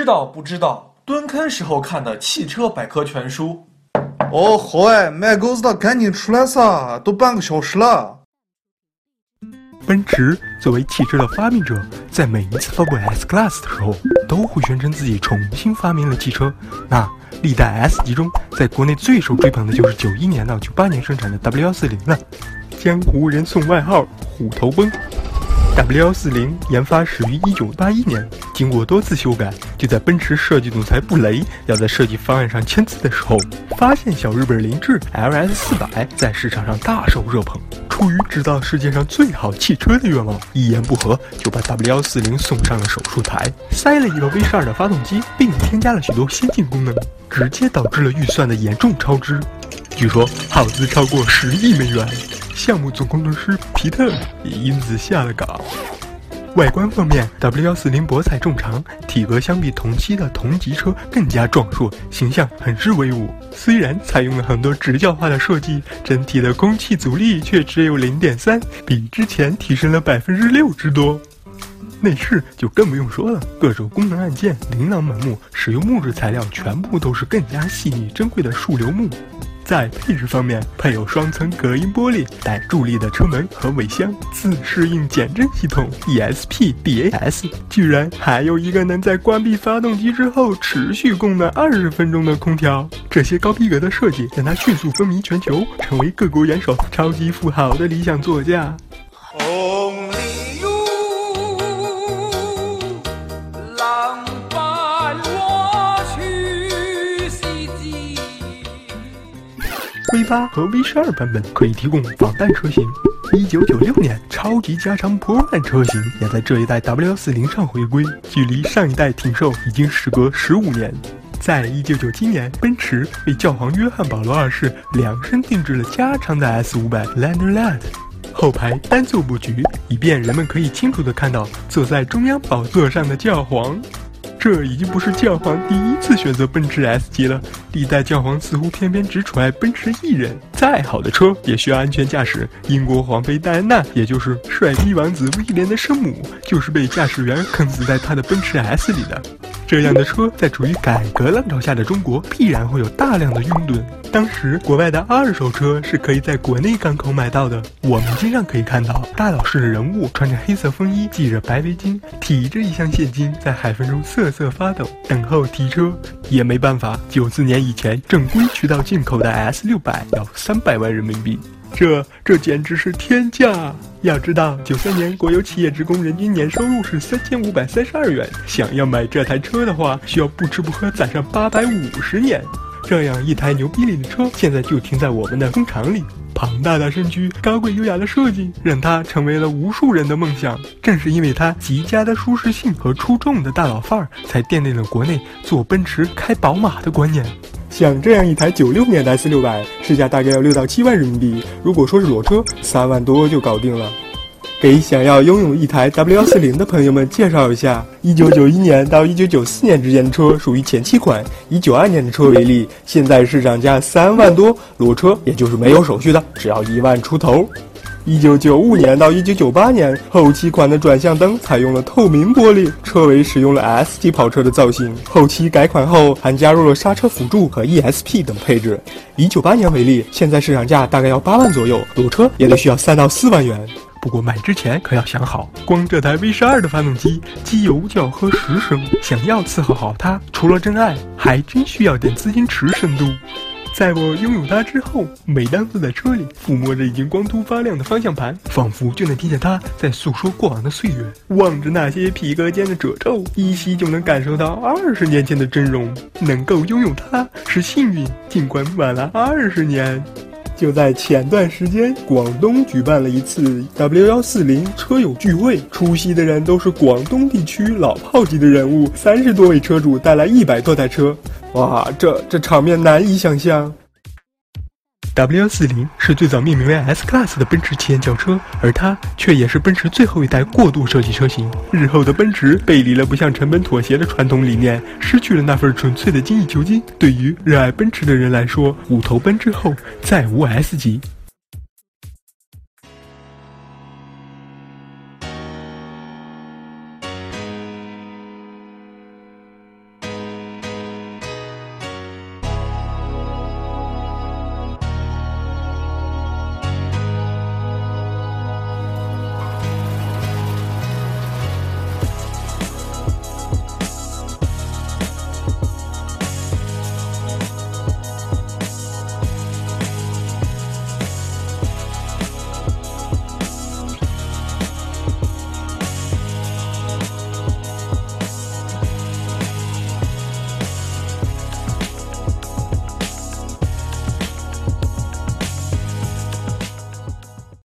知道不知道？蹲坑时候看的汽车百科全书。哦，好哎，卖狗子的赶紧出来撒，都半个小时了。奔驰作为汽车的发明者，在每一次发布 S Class 的时候，都会宣称自己重新发明了汽车。那历代 S 级中，在国内最受追捧的就是九一年到九八年生产的 W 幺四零了，江湖人送外号“虎头奔”。W 幺四零研发始于一九八一年，经过多次修改，就在奔驰设计总裁布雷要在设计方案上签字的时候，发现小日本凌志 LS 四百在市场上大受热捧。出于制造世界上最好汽车的愿望，一言不合就把 W 幺四零送上了手术台，塞了一个 V 十二的发动机，并添加了许多先进功能，直接导致了预算的严重超支。据说耗资超过十亿美元。项目总工程师皮特也因此下了岗。外观方面，W 幺四零博采众长，体格相比同期的同级车更加壮硕，形象很是威武。虽然采用了很多直角化的设计，整体的空气阻力却只有零点三，比之前提升了百分之六之多。内饰就更不用说了，各种功能按键琳琅满目，使用木质材料全部都是更加细腻珍贵的树瘤木。在配置方面，配有双层隔音玻璃、带助力的车门和尾箱、自适应减震系统 ESP、DAS，居然还有一个能在关闭发动机之后持续供暖二十分钟的空调。这些高逼格的设计让它迅速风靡全球，成为各国元首、超级富豪的理想座驾。八和 V 十二版本可以提供防弹车型。一九九六年，超级加长 Pro 版车型也在这一代 W 幺四零上回归，距离上一代停售已经时隔十五年。在一九九七年，奔驰为教皇约翰保罗二世量身定制了加长的 S 五百 Landaulet，后排单座布局，以便人们可以清楚地看到坐在中央宝座上的教皇。这已经不是教皇第一次选择奔驰 S 级了，历代教皇似乎偏偏只宠爱奔驰一人。再好的车也需要安全驾驶。英国皇妃戴安娜，也就是帅逼王子威廉的生母，就是被驾驶员坑死在他的奔驰 S 里的。这样的车在处于改革浪潮下的中国，必然会有大量的拥趸。当时国外的二手车是可以在国内港口买到的，我们经常可以看到大老式的人物穿着黑色风衣，系着白围巾，提着一箱现金，在海风中瑟瑟发抖，等候提车。也没办法，九四年以前正规渠道进口的 S 六百要三百万人民币。这这简直是天价！要知道，九三年国有企业职工人均年收入是三千五百三十二元，想要买这台车的话，需要不吃不喝攒上八百五十年。这样一台牛逼力的车，现在就停在我们的工厂里。庞大的身躯、高贵优雅的设计，让它成为了无数人的梦想。正是因为它极佳的舒适性和出众的大佬范儿，才奠定了国内坐奔驰、开宝马的观念。像这样一台九六年的 S 六百，市价大概要六到七万人民币。如果说是裸车，三万多就搞定了。给想要拥有一台 W 幺四零的朋友们介绍一下：一九九一年到一九九四年之间的车属于前期款，以九二年的车为例，现在市场价三万多，裸车也就是没有手续的，只要一万出头。一九九五年到一九九八年，后期款的转向灯采用了透明玻璃，车尾使用了 S 级跑车的造型。后期改款后，还加入了刹车辅助和 ESP 等配置。以九八年为例，现在市场价大概要八万左右，裸车也得需要三到四万元。不过买之前可要想好，光这台 V 十二的发动机，机油就要喝十升，想要伺候好它，除了真爱，还真需要点资金池深度。在我拥有它之后，每当坐在车里，抚摸着已经光秃发亮的方向盘，仿佛就能听见它在诉说过往的岁月。望着那些皮革间的褶皱，依稀就能感受到二十年前的真容。能够拥有它是幸运，尽管晚了二十年。就在前段时间，广东举办了一次 W 幺四零车友聚会，出席的人都是广东地区老炮级的人物，三十多位车主带来一百多台车，哇，这这场面难以想象。W 四零是最早命名为 S Class 的奔驰旗舰轿车，而它却也是奔驰最后一代过渡设计车型。日后的奔驰背离了不向成本妥协的传统理念，失去了那份纯粹的精益求精。对于热爱奔驰的人来说，五头奔之后再无 S 级。